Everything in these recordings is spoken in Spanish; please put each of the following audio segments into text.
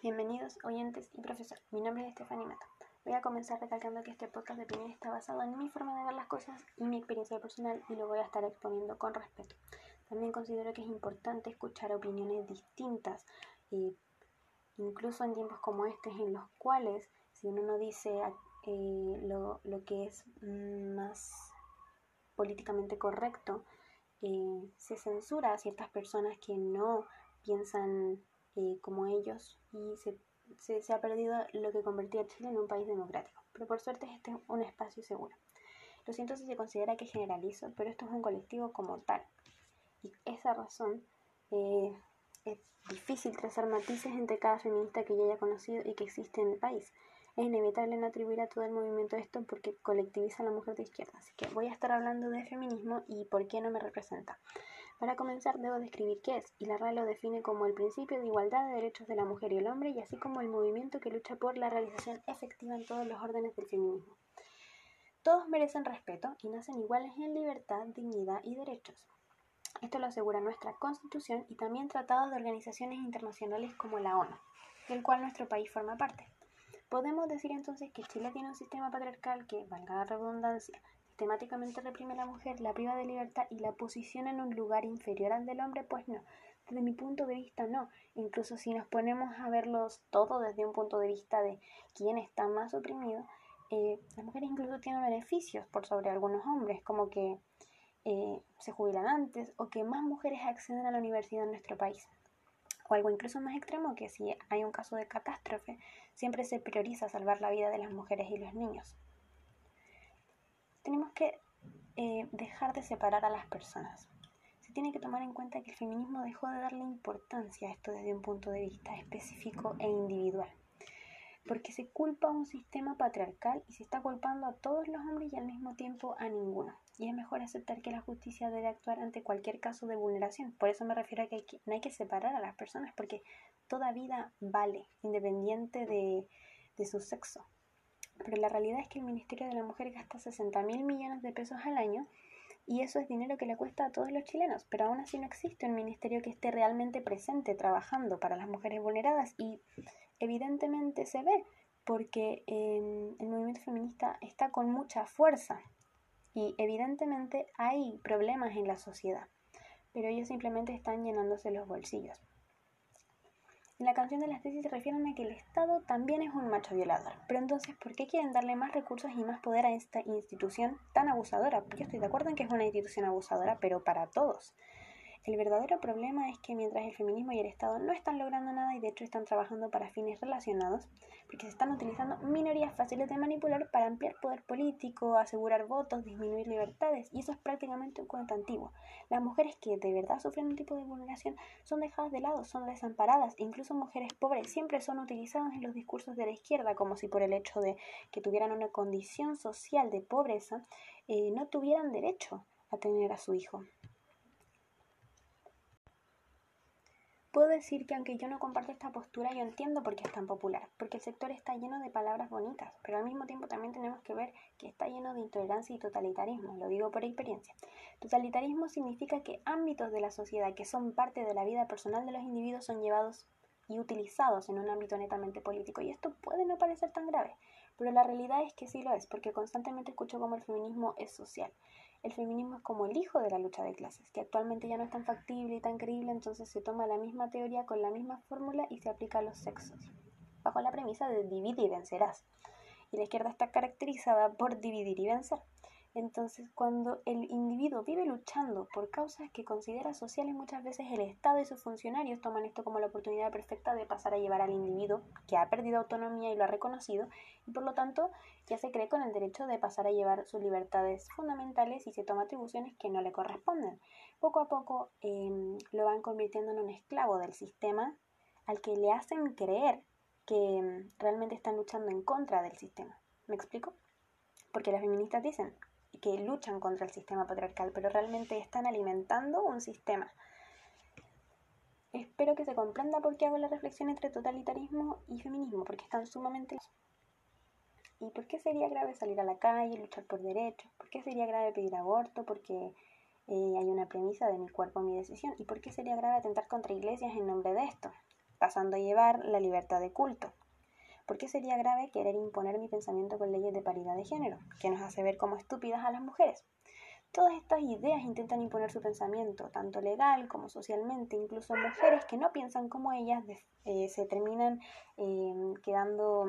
Bienvenidos, oyentes y profesor. Mi nombre es Stephanie Mata. Voy a comenzar recalcando que este podcast de opinión está basado en mi forma de ver las cosas y mi experiencia personal y lo voy a estar exponiendo con respeto. También considero que es importante escuchar opiniones distintas, eh, incluso en tiempos como este en los cuales si uno no dice eh, lo, lo, que es más políticamente correcto, eh, se censura a ciertas personas que no piensan eh, como ellos y se, se, ha perdido lo que convertía a Chile en un país democrático. Pero por suerte este es un espacio seguro. Lo siento si se considera que generalizo, pero esto es un colectivo como tal. Y esa razón eh, es difícil trazar matices entre cada feminista que yo haya conocido y que existe en el país. Es inevitable no atribuir a todo el movimiento esto porque colectiviza a la mujer de izquierda. Así que voy a estar hablando de feminismo y por qué no me representa. Para comenzar, debo describir qué es, y la RAE lo define como el principio de igualdad de derechos de la mujer y el hombre, y así como el movimiento que lucha por la realización efectiva en todos los órdenes del feminismo. Todos merecen respeto y nacen iguales en libertad, dignidad y derechos. Esto lo asegura nuestra Constitución y también tratados de organizaciones internacionales como la ONU, del cual nuestro país forma parte. Podemos decir entonces que Chile tiene un sistema patriarcal que, valga la redundancia, sistemáticamente reprime a la mujer, la priva de libertad y la posiciona en un lugar inferior al del hombre, pues no. Desde mi punto de vista no. Incluso si nos ponemos a verlos todo desde un punto de vista de quién está más oprimido, eh, las mujeres incluso tienen beneficios por sobre algunos hombres, como que eh, se jubilan antes o que más mujeres acceden a la universidad en nuestro país. O algo incluso más extremo, que si hay un caso de catástrofe, siempre se prioriza salvar la vida de las mujeres y los niños tenemos que eh, dejar de separar a las personas. Se tiene que tomar en cuenta que el feminismo dejó de darle importancia a esto desde un punto de vista específico e individual. Porque se culpa a un sistema patriarcal y se está culpando a todos los hombres y al mismo tiempo a ninguno. Y es mejor aceptar que la justicia debe actuar ante cualquier caso de vulneración. Por eso me refiero a que, no hay que separar a las personas, porque toda vida vale, independiente de, de su sexo pero la realidad es que el Ministerio de la Mujer gasta 60 mil millones de pesos al año y eso es dinero que le cuesta a todos los chilenos, pero aún así no existe un ministerio que esté realmente presente trabajando para las mujeres vulneradas y evidentemente se ve porque em, el movimiento feminista está con mucha fuerza y evidentemente hay problemas en la sociedad, pero ellos simplemente están llenándose los bolsillos. En la canción de las tesis se refieren a que el Estado también es un macho violador. Pero entonces, ¿por qué quieren darle más recursos y más poder a esta institución tan abusadora? Yo estoy de acuerdo en que es una institución abusadora, pero para todos. El verdadero problema es que mientras el feminismo y el Estado no están logrando nada y de hecho están trabajando para fines relacionados, porque se están utilizando minorías fáciles de manipular para ampliar poder político, asegurar votos, disminuir libertades, y eso es prácticamente un cuento antiguo. Las mujeres que de verdad sufren un tipo de vulneración son dejadas de lado, son desamparadas, incluso mujeres pobres siempre son utilizadas en los discursos de la izquierda, como si por el hecho de que tuvieran una condición social de pobreza, eh, no tuvieran derecho a tener a su hijo. Puedo decir que aunque yo no comparto esta postura, yo entiendo por qué es tan popular, porque el sector está lleno de palabras bonitas, pero al mismo tiempo también tenemos que ver que está lleno de intolerancia y totalitarismo, lo digo por experiencia. Totalitarismo significa que ámbitos de la sociedad que son parte de la vida personal de los individuos son llevados y utilizados en un ámbito netamente político, y esto puede no parecer tan grave, pero la realidad es que sí lo es, porque constantemente escucho cómo el feminismo es social el feminismo es como el hijo de la lucha de clases, que actualmente ya no es tan factible y tan creíble, entonces se toma la misma teoría con la misma fórmula y se aplica a los sexos, bajo la premisa de divide y vencerás. Y la izquierda está caracterizada por dividir y vencer. Entonces, cuando el individuo vive luchando por causas que considera sociales, muchas veces el Estado y sus funcionarios toman esto como la oportunidad perfecta de pasar a llevar al individuo que ha perdido autonomía y lo ha reconocido, y por lo tanto ya se cree con el derecho de pasar a llevar sus libertades fundamentales y se toma atribuciones que no le corresponden. Poco a poco em, lo van convirtiendo en un esclavo del sistema al que le hacen creer que em, realmente están luchando en contra del sistema. ¿Me explico? Porque las feministas dicen, que luchan contra el sistema patriarcal, pero realmente están alimentando un sistema. Espero que se comprenda por qué hago la reflexión entre totalitarismo y feminismo, porque están sumamente... ¿Y por qué sería grave salir a la calle, luchar por derechos? ¿Por qué sería grave pedir aborto? Porque eh, hay una premisa de mi cuerpo, mi decisión. ¿Y por qué sería grave atentar contra iglesias en nombre de esto? pasando a llevar la libertad de culto. ¿Por qué sería grave querer imponer mi pensamiento con leyes de paridad de género, que nos hace ver como estúpidas a las mujeres? Todas estas ideas intentan imponer su pensamiento, tanto legal como socialmente. Incluso mujeres que no piensan como ellas eh, se terminan em, quedando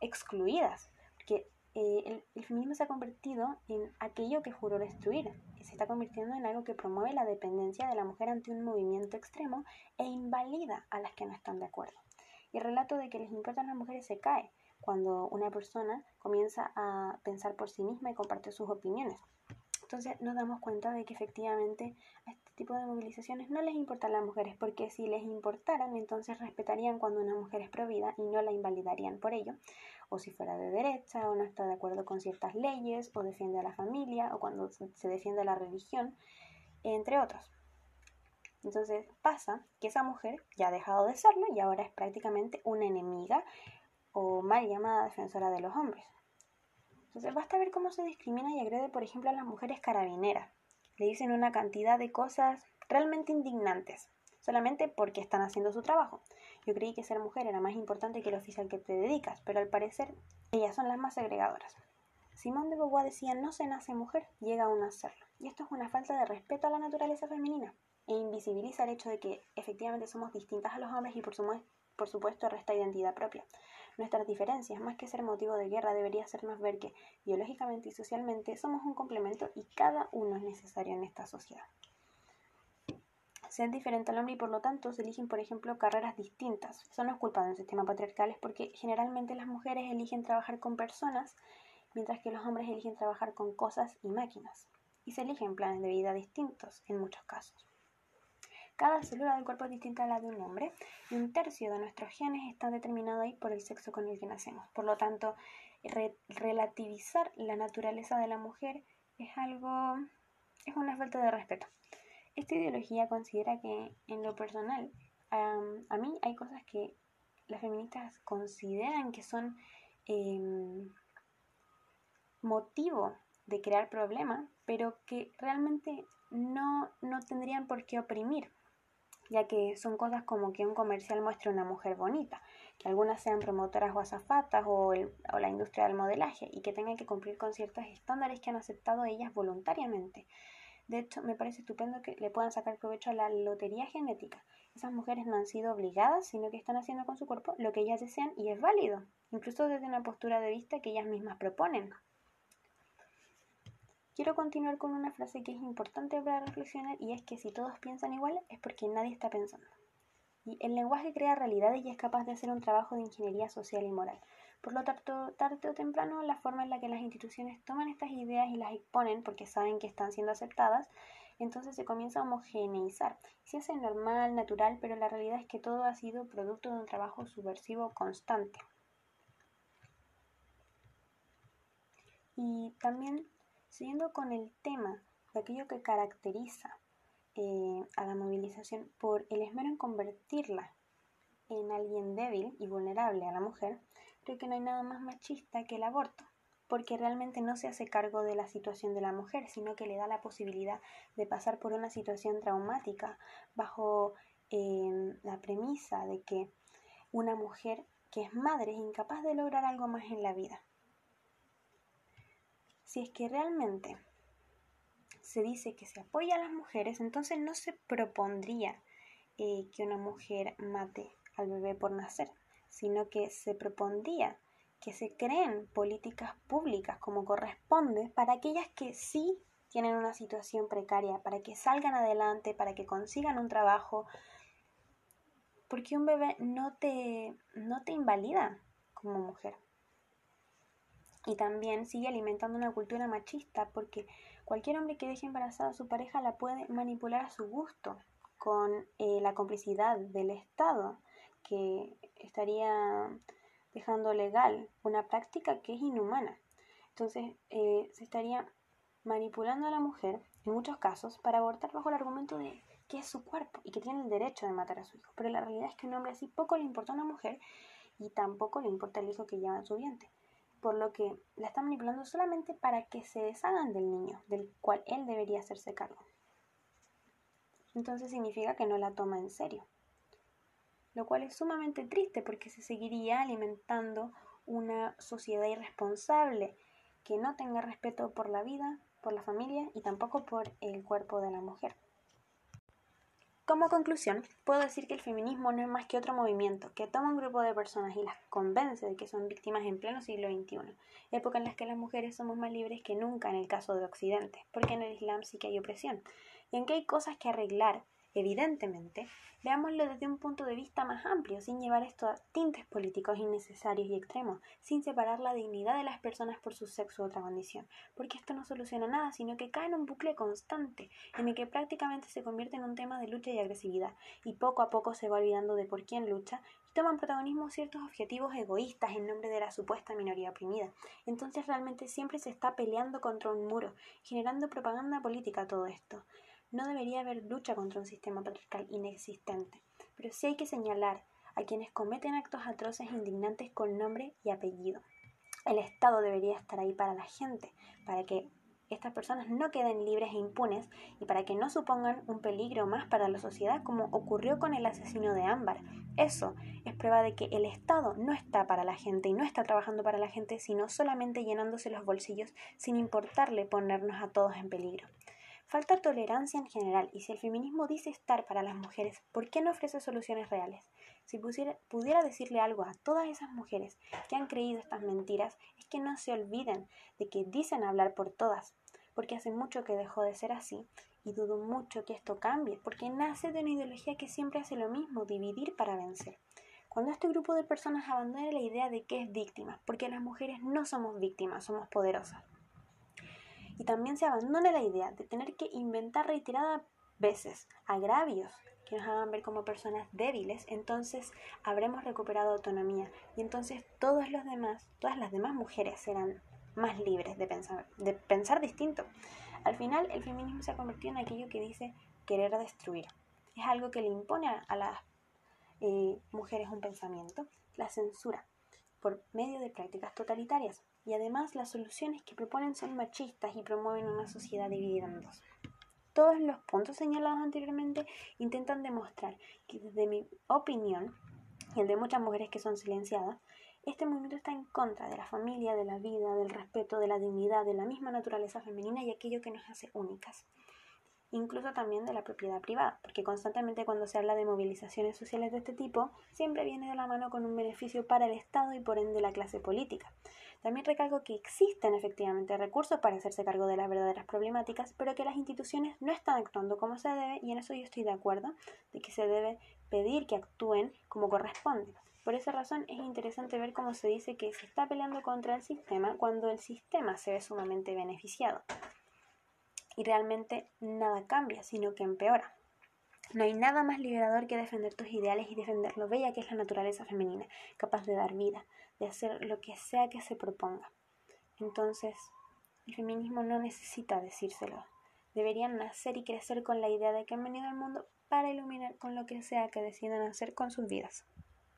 excluidas. Porque eh, el, el, feminismo se ha convertido en aquello que juró destruir. Se está convirtiendo en algo que promueve la dependencia de la mujer ante un movimiento extremo e invalida a las que no están de acuerdo. Y el relato de que les importan las mujeres se cae cuando una persona comienza a pensar por sí misma y comparte sus opiniones. Entonces nos damos cuenta de que efectivamente a este tipo de movilizaciones no les importan las mujeres, porque si les importaran, entonces respetarían cuando una mujer es provida y no la invalidarían por ello, o si fuera de derecha, o no está de acuerdo con ciertas leyes, o defiende a la familia, o cuando se defiende a la religión, entre otros. Entonces pasa que esa mujer ya ha dejado de serlo y ahora es prácticamente una enemiga o mal llamada defensora de los hombres. Entonces basta ver cómo se discrimina y agrede, por ejemplo, a las mujeres carabineras. Le dicen una cantidad de cosas realmente indignantes, solamente porque están haciendo su trabajo. Yo creí que ser mujer era más importante que el oficial que te dedicas, pero al parecer ellas son las más segregadoras. Simón de Beauvoir decía, no se nace mujer, llega a un nacerlo. Y esto es una falta de respeto a la naturaleza femenina e invisibiliza el hecho de que efectivamente somos distintas a los hombres y por, supuesto resta identidad propia. Nuestras diferencias, más que ser motivo de guerra, debería hacernos ver que biológicamente y socialmente somos un complemento y cada uno es necesario en esta sociedad. Ser diferente al hombre y por lo tanto se eligen, por ejemplo, carreras distintas. Eso no es culpa de un sistema patriarcal, es porque generalmente las mujeres eligen trabajar con personas, mientras que los hombres eligen trabajar con cosas y máquinas. Y se eligen planes de vida distintos en muchos casos. Cada célula del cuerpo es distinta a la de un hombre y un tercio de nuestros genes está determinado ahí por el sexo con el que nacemos. Por lo tanto, relativizar la naturaleza de la mujer es algo, es una falta de respeto. Esta ideología considera que en lo personal, a mí hay cosas que las feministas consideran que son em, motivo de crear problemas, pero que realmente no, no tendrían por qué oprimir ya que son cosas como que un comercial muestre una mujer bonita, que algunas sean promotoras o azafatas o, o la industria del modelaje y que tengan que cumplir con ciertos estándares que han aceptado ellas voluntariamente. De hecho, me parece estupendo que le puedan sacar provecho a la lotería genética. Esas mujeres no han sido obligadas, sino que están haciendo con su cuerpo lo que ellas desean y es válido, incluso desde una postura de vista que ellas mismas proponen. Quiero continuar con una frase que es importante para reflexionar y es que si todos piensan igual es porque nadie está pensando. Y el lenguaje crea realidades y es capaz de hacer un trabajo de ingeniería social y moral. Por lo tanto, tarde o temprano, la forma en la que las instituciones toman estas ideas y las exponen porque saben que están siendo aceptadas, entonces se comienza a homogeneizar. Se hace normal, natural, pero la realidad es que todo ha sido producto de un trabajo subversivo constante. Y también Siguiendo con el tema de aquello que caracteriza eh, a la movilización por el esmero en convertirla en alguien débil y vulnerable a la mujer, creo que no hay nada más machista que el aborto, porque realmente no se hace cargo de la situación de la mujer, sino que le da la posibilidad de pasar por una situación traumática bajo eh, la premisa de que una mujer que es madre es incapaz de lograr algo más en la vida si es que realmente se dice que se apoya a las mujeres, entonces no se propondría eh, que una mujer mate al bebé por nacer, sino que se propondría que se creen políticas públicas como corresponde para aquellas que sí tienen una situación precaria, para que salgan adelante, para que consigan un trabajo, porque un bebé no te, no te invalida como mujer y también sigue alimentando una cultura machista porque cualquier hombre que deje embarazada a su pareja la puede manipular a su gusto con eh, la complicidad del Estado que estaría dejando legal una práctica que es inhumana. Entonces eh, se estaría manipulando a la mujer en muchos casos para abortar bajo el argumento de que es su cuerpo y que tiene el derecho de matar a su hijo. Pero la realidad es que un hombre así poco le importa a una mujer y tampoco le importa el hijo que lleva en su vientre por lo que la está manipulando solamente para que se deshagan del niño, del cual él debería hacerse cargo. Entonces significa que no la toma en serio. lo cual es sumamente triste porque se seguiría alimentando una sociedad irresponsable que no tenga respeto por la vida, por la familia y tampoco por el cuerpo de la mujer. Como conclusión, puedo decir que el feminismo no es más que otro movimiento que toma un grupo de personas y las convence de que son víctimas en pleno siglo XXI, época en la que las mujeres somos más libres que nunca en el caso de Occidente, porque en el Islam sí que hay opresión, y en que hay cosas que arreglar Evidentemente, veámoslo desde un punto de vista más amplio, sin llevar esto a tintes políticos innecesarios y extremos, sin separar la dignidad de las personas por su sexo u otra condición, porque esto no soluciona nada, sino que cae en un bucle constante, en el que prácticamente se convierte en un tema de lucha y agresividad, y poco a poco se va olvidando de por quién lucha, y toman protagonismo ciertos objetivos egoístas en nombre de la supuesta minoría oprimida. Entonces realmente siempre se está peleando contra un muro, generando propaganda política todo esto. No debería haber lucha contra un sistema patriarcal inexistente, pero sí hay que señalar a quienes cometen actos atroces e indignantes con nombre y apellido. El Estado debería estar ahí para la gente, para que estas personas no queden libres e impunes y para que no supongan un peligro más para la sociedad como ocurrió con el asesino de Ámbar. Eso es prueba de que el Estado no está para la gente y no está trabajando para la gente, sino solamente llenándose los bolsillos sin importarle ponernos a todos en peligro. Falta tolerancia en general y si el feminismo dice estar para las mujeres, ¿por qué no ofrece soluciones reales? Si pudiera decirle algo a todas esas mujeres que han creído estas mentiras, es que no se olviden de que dicen hablar por todas, porque hace mucho que dejó de ser así y dudo mucho que esto cambie, porque nace de una ideología que siempre hace lo mismo, dividir para vencer. Cuando este grupo de personas abandone la idea de que es víctima, porque las mujeres no somos víctimas, somos poderosas y también se abandone la idea de tener que inventar reiteradas veces agravios que nos hagan ver como personas débiles, entonces habremos recuperado autonomía y entonces todos los demás, todas las demás mujeres serán más libres de pensar, de pensar distinto. Al final, el feminismo se ha convertido en aquello que dice querer destruir. Es algo que le impone a, las eh, mujeres un pensamiento, la censura, por medio de prácticas totalitarias y además las soluciones que proponen son machistas y promueven una sociedad dividida en dos. Todos los puntos señalados anteriormente intentan demostrar que desde mi opinión y el de muchas mujeres que son silenciadas, este movimiento está en contra de la familia, de la vida, del respeto, de la dignidad, de la misma naturaleza femenina y aquello que nos hace únicas incluso también de la propiedad privada, porque constantemente cuando se habla de movilizaciones sociales de este tipo, siempre viene de la mano con un beneficio para el Estado y por ende la clase política. También recalco que existen efectivamente recursos para hacerse cargo de las verdaderas problemáticas, pero que las instituciones no están actuando como se debe y en eso yo estoy de acuerdo, de que se debe pedir que actúen como corresponde. Por esa razón es interesante ver cómo se dice que se está peleando contra el sistema cuando el sistema se ve sumamente beneficiado y realmente nada cambia, sino que empeora. No hay nada más liberador que defender tus ideales y defender lo bella que es la naturaleza femenina, capaz de dar vida, de hacer lo que sea que se proponga. Entonces, el feminismo no necesita decírselo. Deberían nacer y crecer con la idea de que han venido al mundo para iluminar con lo que sea que decidan hacer con sus vidas.